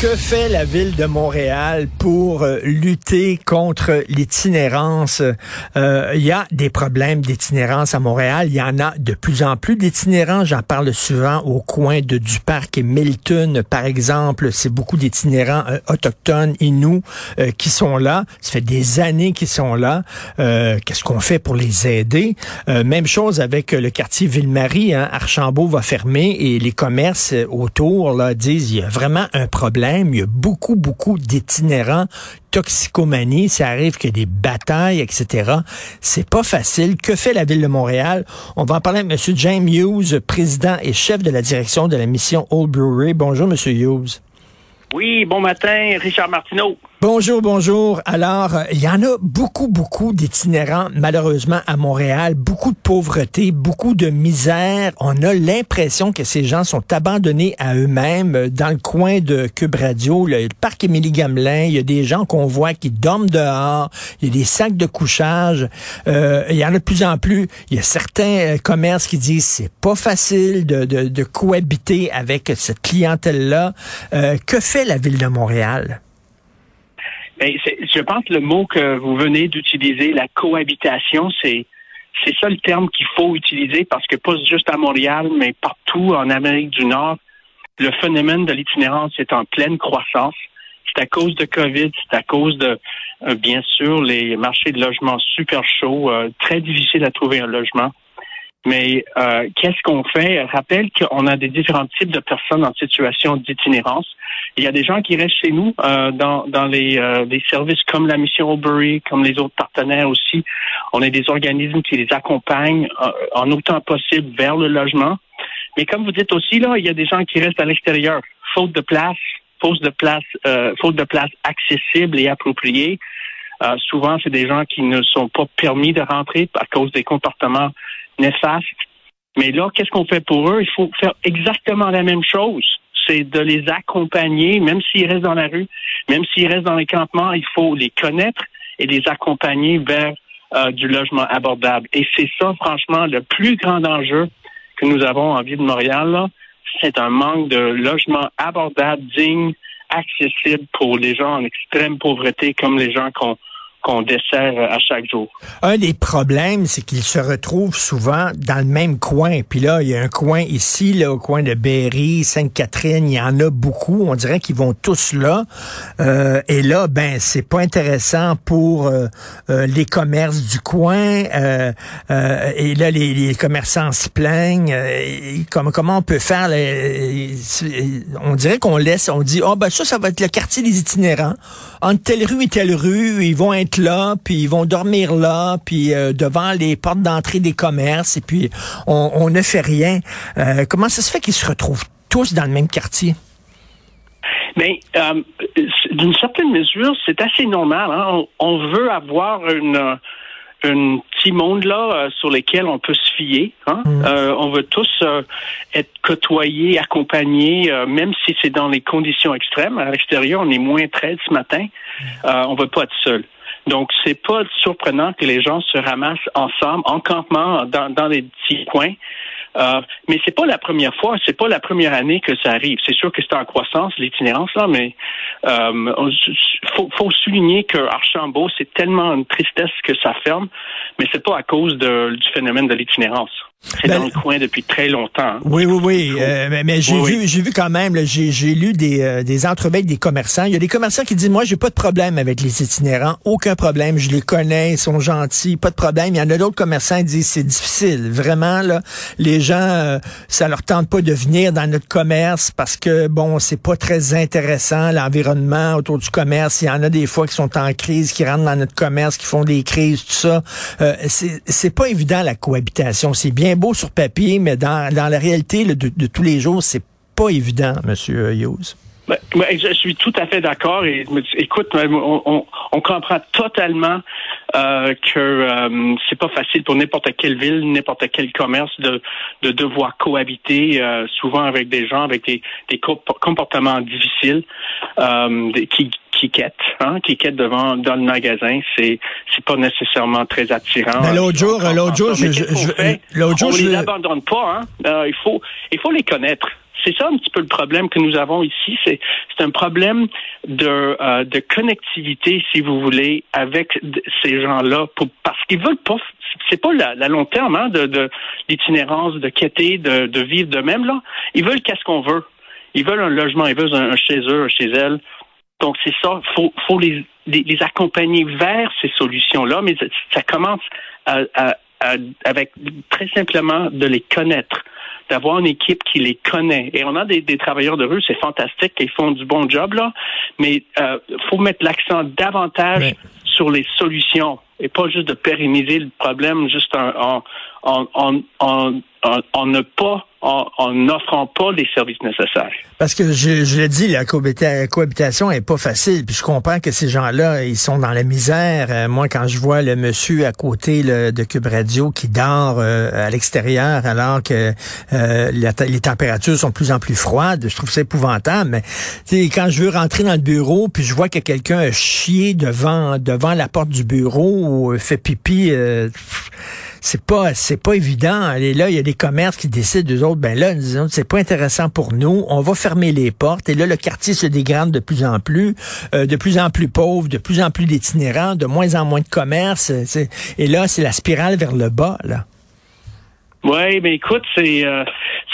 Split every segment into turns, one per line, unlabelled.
Que fait la ville de Montréal pour euh, lutter contre l'itinérance? Euh, il y a des problèmes d'itinérance à Montréal. Il y en a de plus en plus d'itinérants. J'en parle souvent au coin de du parc et Milton, par exemple. C'est beaucoup d'itinérants euh, autochtones, inuits, qui sont là. Ça fait des années qu'ils sont là. Qu'est-ce qu'on fait pour les aider? même chose avec le quartier Ville-Marie. Hein. Archambault va fermer et les commerces autour là, disent il y a vraiment un problème il y a beaucoup, beaucoup d'itinérants toxicomanie, ça arrive qu'il y a des batailles, etc. C'est pas facile. Que fait la Ville de Montréal? On va en parler avec M. James Hughes, président et chef de la direction de la mission Old Brewery. Bonjour, M. Hughes.
Oui, bon matin, Richard Martineau.
Bonjour, bonjour. Alors, euh, il y en a beaucoup, beaucoup d'itinérants, malheureusement, à Montréal. Beaucoup de pauvreté, beaucoup de misère. On a l'impression que ces gens sont abandonnés à eux-mêmes euh, dans le coin de Cube Radio, le parc Émilie-Gamelin. Il y a des gens qu'on voit qui dorment dehors. Il y a des sacs de couchage. Euh, il y en a de plus en plus. Il y a certains commerces qui disent c'est pas facile de, de, cohabiter avec cette clientèle-là. que fait la ville de Montréal?
Ben, je pense que le mot que vous venez d'utiliser, la cohabitation, c'est c'est ça le terme qu'il faut utiliser parce que pas juste à Montréal, mais partout en Amérique du Nord, le phénomène de l'itinérance est en pleine croissance. C'est à cause de COVID, c'est à cause de, euh, bien sûr, les marchés de logement super chauds, euh, très difficile à trouver un logement. Mais euh, qu'est-ce qu'on fait? Rappelle qu'on a des différents types de personnes en situation d'itinérance. Il y a des gens qui restent chez nous euh, dans, dans les, euh, services comme la mission Aubury, comme les autres partenaires aussi. On a des organismes qui les accompagnent en autant possible vers le logement. Mais comme vous dites aussi, là, il y a des gens qui restent à l'extérieur, faute de place, faute de place, faute de place accessible et appropriée. souvent, c'est des gens qui ne sont pas permis de rentrer à cause des comportements néfastes. Mais là, qu'est-ce qu'on fait pour eux? Il faut faire exactement la même chose. C'est de les accompagner, même s'ils restent dans la rue, même s'ils restent dans les campements, il faut les connaître et les accompagner vers euh, du logement abordable. Et c'est ça, franchement, le plus grand enjeu que nous avons en ville de Montréal. C'est un manque de logement abordable, digne, accessible pour les gens en extrême pauvreté, comme les gens qu'on qu'on dessert euh, à chaque jour.
Un des problèmes, c'est qu'ils se retrouvent souvent dans le même coin. Puis là, il y a un coin ici, là, au coin de Berry, Sainte-Catherine, il y en a beaucoup. On dirait qu'ils vont tous là. Euh, et là, ben, c'est pas intéressant pour euh, les commerces du coin. et là, les, commerçants se plaignent. comment, comment on peut faire? on dirait qu'on laisse, on dit, oh ben ça, ça va être le quartier des itinérants. Entre telle rue et telle rue, ils vont être là, puis ils vont dormir là, puis euh, devant les portes d'entrée des commerces, et puis on, ne fait rien. Euh, comment ça se fait qu'ils se retrouvent tous dans le même quartier?
Mais euh, d'une certaine mesure, c'est assez normal. Hein. On, veut avoir une un petit monde là sur lequel on peut se fier. Hein. Mm. on veut tous être côtoyés, accompagnés, même si c'est dans les conditions extrêmes. À l'extérieur, on est moins 13 ce matin. Mm. on veut pas être seul. Donc, c'est pas surprenant que les gens se ramassent ensemble, en campement, dans, dans les petits coins. Euh, mais c'est pas la première fois, c'est pas la première année que ça arrive. C'est sûr que c'est en croissance l'itinérance là, mais euh, faut, faut souligner que Archambault c'est tellement une tristesse que ça ferme, mais c'est pas à cause de, du phénomène de l'itinérance. C'est ben, dans le coin depuis très longtemps.
Oui, oui, oui. Euh, mais, j'ai vu, j'ai vu quand même. J'ai lu des, euh, des entrevues des commerçants. Il y a des commerçants qui disent moi, j'ai pas de problème avec les itinérants, aucun problème. Je les connais, ils sont gentils, pas de problème. Il y en a d'autres commerçants qui disent c'est difficile, vraiment là. Les gens, euh, ça leur tente pas de venir dans notre commerce parce que bon, c'est pas très intéressant l'environnement autour du commerce. Il y en a des fois qui sont en crise, qui rentrent dans notre commerce, qui font des crises, tout ça. Euh, c'est pas évident la cohabitation. C'est bien beau sur papier, mais dans, dans la réalité de, de tous les jours, c'est pas évident, Monsieur Hughes.
Ben, ben, je suis tout à fait d'accord. Et écoute, on, comprend totalement euh, que euh, c'est pas facile pour n'importe quelle ville, n'importe quel commerce de, de devoir cohabiter, euh, souvent avec des gens avec des, des comportements difficiles, euh, qui qui quête, hein, qui quête devant dans le magasin, c'est c'est pas nécessairement très attirant.
Mais l'autre jour, l'autre jour, je, je,
l'autre jour, on les abandonne pas. Hein? Euh, il faut il faut les connaître. C'est ça un petit peu le problème que nous avons ici. C'est c'est un problème de euh, de connectivité, si vous voulez, avec ces gens-là, parce qu'ils veulent pas. C'est pas la, la, long terme hein, de, de l'itinérance, de quêter, de, de vivre de même là. Ils veulent qu'est-ce qu'on veut. Ils veulent un logement, ils veulent un, chez eux, un chez elles. Donc c'est ça, faut faut les, les, accompagner vers ces solutions-là, mais ça commence avec très simplement de les connaître, d'avoir une équipe qui les connaît. Et on a des, travailleurs de rue, c'est fantastique, ils font du bon job là, mais euh, faut mettre l'accent davantage sur les solutions et pas juste de pérenniser le problème juste en, en, en, en, en ne pas en n'offrant pas les services nécessaires.
Parce que je, je le dis, la cohabitation est pas facile. Puis je comprends que ces gens-là, ils sont dans la misère. Euh, moi, quand je vois le monsieur à côté de Cube Radio qui dort euh, à l'extérieur alors que euh, les températures sont de plus en plus froides, je trouve ça épouvantable. Mais quand je veux rentrer dans le bureau, puis je vois que quelqu'un a chié devant devant la porte du bureau ou fait pipi c'est pas c'est pas évident. Et là, il y a des commerces qui décident, eux autres, ben là, disons, c'est pas intéressant pour nous. On va fermer les portes. Et là, le quartier se dégrade de plus en plus, euh, de plus en plus pauvre, de plus en plus d'itinérants, de moins en moins de commerces. Et là, c'est la spirale vers le bas, là.
Oui, mais écoute, c'est euh,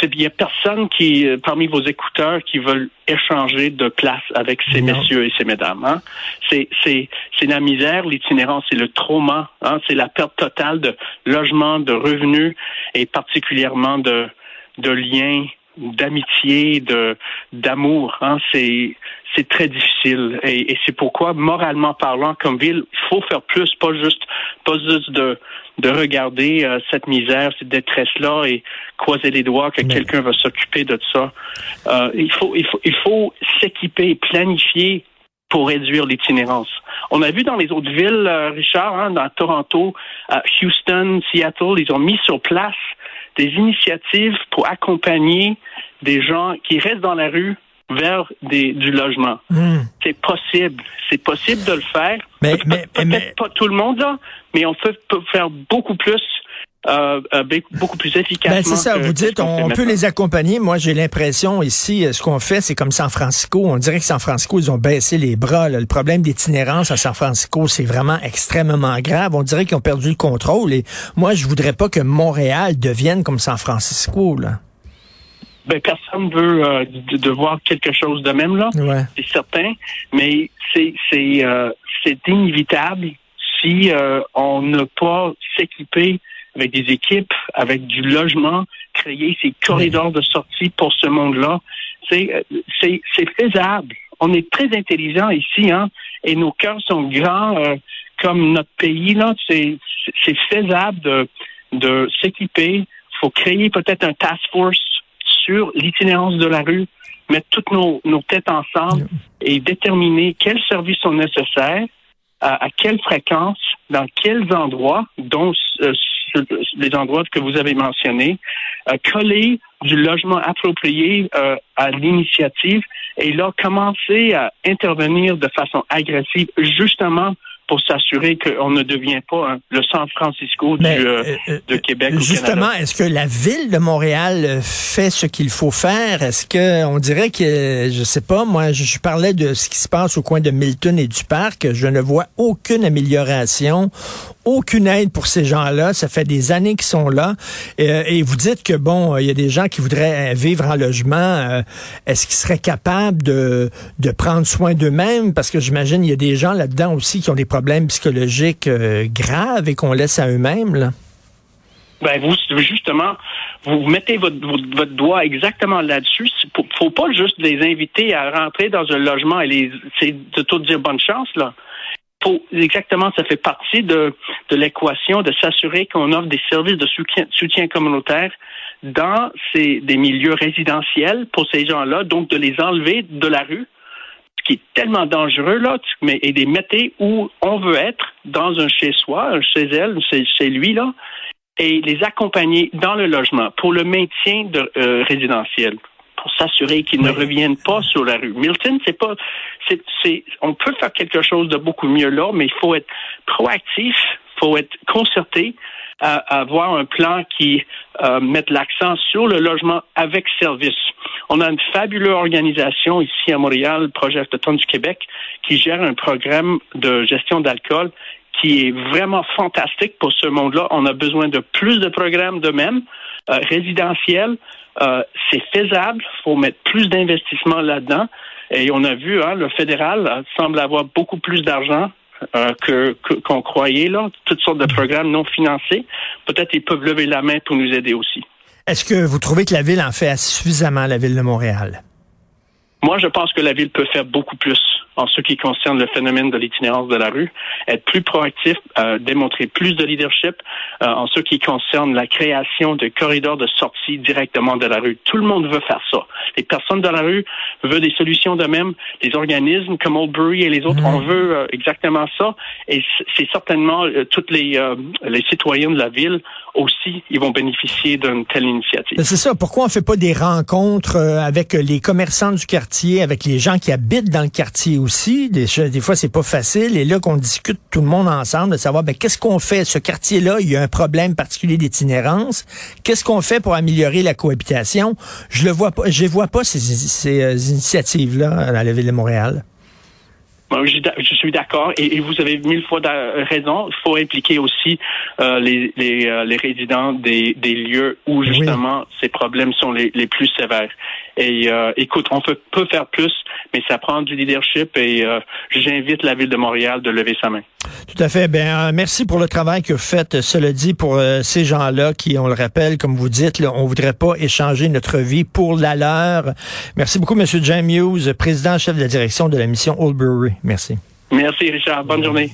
il y a personne qui euh, parmi vos écouteurs qui veulent échanger de place avec ces messieurs et ces mesdames. Hein? C'est c'est c'est la misère, l'itinérance, c'est le trauma, hein? c'est la perte totale de logement, de revenus et particulièrement de de liens d'amitié, de d'amour. Hein? C'est c'est très difficile et, et c'est pourquoi moralement parlant, comme ville, il faut faire plus, pas juste pas juste de de regarder euh, cette misère, cette détresse-là et croiser les doigts que quelqu'un va s'occuper de ça. Euh, il faut, il faut, il faut s'équiper, planifier pour réduire l'itinérance. On a vu dans les autres villes, euh, Richard, hein, dans Toronto, Houston, Seattle, ils ont mis sur place des initiatives pour accompagner des gens qui restent dans la rue vers des, du logement. Hmm. C'est possible. C'est possible de le faire. Mais, peut-être pas tout le monde, là, mais on peut, faire beaucoup plus euh, euh, beaucoup plus efficacement.
Ben c'est ça, vous dites, on, peut les accompagner. Moi, j'ai l'impression ici, euh, ce qu'on fait, c'est comme San Francisco. On dirait que San Francisco, ils ont baissé les bras. Le problème d'itinérance à San Francisco, c'est vraiment extrêmement grave. On dirait qu'ils ont perdu le contrôle. Et moi, je voudrais pas que Montréal devienne comme San Francisco. Là
ben, personne veut euh, de, voir quelque chose de même là, c'est certain, mais c'est c'est euh, c'est inévitable si euh, on n'a pas s'équiper avec des équipes, avec du logement, créer ces corridors de sortie pour ce monde-là. C'est c'est faisable. On est très intelligent ici, hein, et nos cœurs sont grands comme notre pays là. C'est c'est faisable de de s'équiper. Faut créer peut-être un task force sur l'itinérance de la rue, mettre toutes nos, têtes ensemble et déterminer quels services sont nécessaires, à, quelle fréquence, dans quels endroits, dont euh, les endroits que vous avez mentionnés, euh, coller du logement approprié euh, à l'initiative et là commencer à intervenir de façon agressive justement pour s'assurer qu'on ne devient pas le San Francisco du, euh, euh, euh, de Québec.
Justement, est-ce que la ville de Montréal fait ce qu'il faut faire? Est-ce que on dirait que, je sais pas, moi, je, parlais de ce qui se passe au coin de Milton et du parc. Je ne vois aucune amélioration, aucune aide pour ces gens-là. Ça fait des années qu'ils sont là. Et, vous dites que, bon, il y a des gens qui voudraient vivre en logement. Est-ce qu'ils seraient capables de, de prendre soin d'eux-mêmes? Parce que j'imagine, il y a des gens là-dedans aussi qui ont des problèmes psychologiques euh, graves et qu'on laisse à eux-mêmes?
Ben vous justement, vous mettez votre, votre, doigt exactement là-dessus. Faut pas juste les inviter à rentrer dans un logement et les c'est de tout dire bonne chance là. Faut, exactement, ça fait partie de, de l'équation de s'assurer qu'on offre des services de soutien, soutien communautaire dans ces des milieux résidentiels pour ces gens-là, donc de les enlever de la rue qui est tellement dangereux, là, mais, et les mettre où on veut être, dans un chez-soi, chez elle, chez, lui, là, et les accompagner dans le logement pour le maintien de, euh, résidentiel. Pour s'assurer qu'ils ne reviennent pas sur la rue. Milton, c'est pas, c'est, on peut faire quelque chose de beaucoup mieux là, mais il faut être proactif, faut être concerté, à, avoir un plan qui euh, mette l'accent sur le logement avec service. On a une fabuleuse organisation ici à Montréal, Projet Autochtone du Québec, qui gère un programme de gestion d'alcool qui est vraiment fantastique pour ce monde-là. On a besoin de plus de programmes de même, euh, résidentiels. Euh, c'est faisable. Il faut mettre plus d'investissement là-dedans. Et on a vu, hein, le fédéral euh, semble avoir beaucoup plus d'argent euh, que qu'on croyait là, toutes sortes de programmes non financés. Peut-être ils peuvent lever la main pour nous aider aussi.
Est-ce que vous trouvez que la ville en fait suffisamment, la ville de Montréal?
Moi, je pense que la ville peut faire beaucoup plus en ce qui concerne le phénomène de l'itinérance de la rue, être plus proactif, euh, démontrer plus de leadership euh, en ce qui concerne la création de corridors de sortie directement de la rue. Tout le monde veut faire ça. Les personnes dans la rue veulent des solutions de même. Les organismes comme Oldbury et les autres, on mmh. veut euh, exactement ça. Et c'est certainement euh, toutes les, les citoyens de la ville aussi, ils vont bénéficier d'une telle initiative.
C'est ça. Pourquoi on fait pas des rencontres avec les commerçants du quartier, avec les gens qui habitent dans le quartier aussi. Des, fois, c'est pas facile. Et là, qu'on discute tout le monde ensemble de savoir, ben, qu'est-ce qu'on fait? Ce quartier-là, il y a un problème particulier d'itinérance. Qu'est-ce qu'on fait pour améliorer la cohabitation? Je le vois pas, je vois pas ces, ces euh, initiatives-là à la ville de Montréal.
Je suis d'accord et, vous avez mille fois raison. Il faut impliquer aussi euh, les, les, euh, les, résidents des, des, lieux où justement ces problèmes sont les, les plus sévères. Et euh, écoute, on peut, peut, faire plus, mais ça prend du leadership et j'invite la ville de Montréal de lever sa main.
Tout à fait. Ben merci pour le travail que vous faites. Cela dit, pour ces gens-là qui, on le rappelle, comme vous dites, là, on voudrait pas échanger notre vie pour la leur. Merci beaucoup, Monsieur James Hughes, président chef de la direction de la mission Oldbury. Merci.
Merci, Richard. Bonne journée.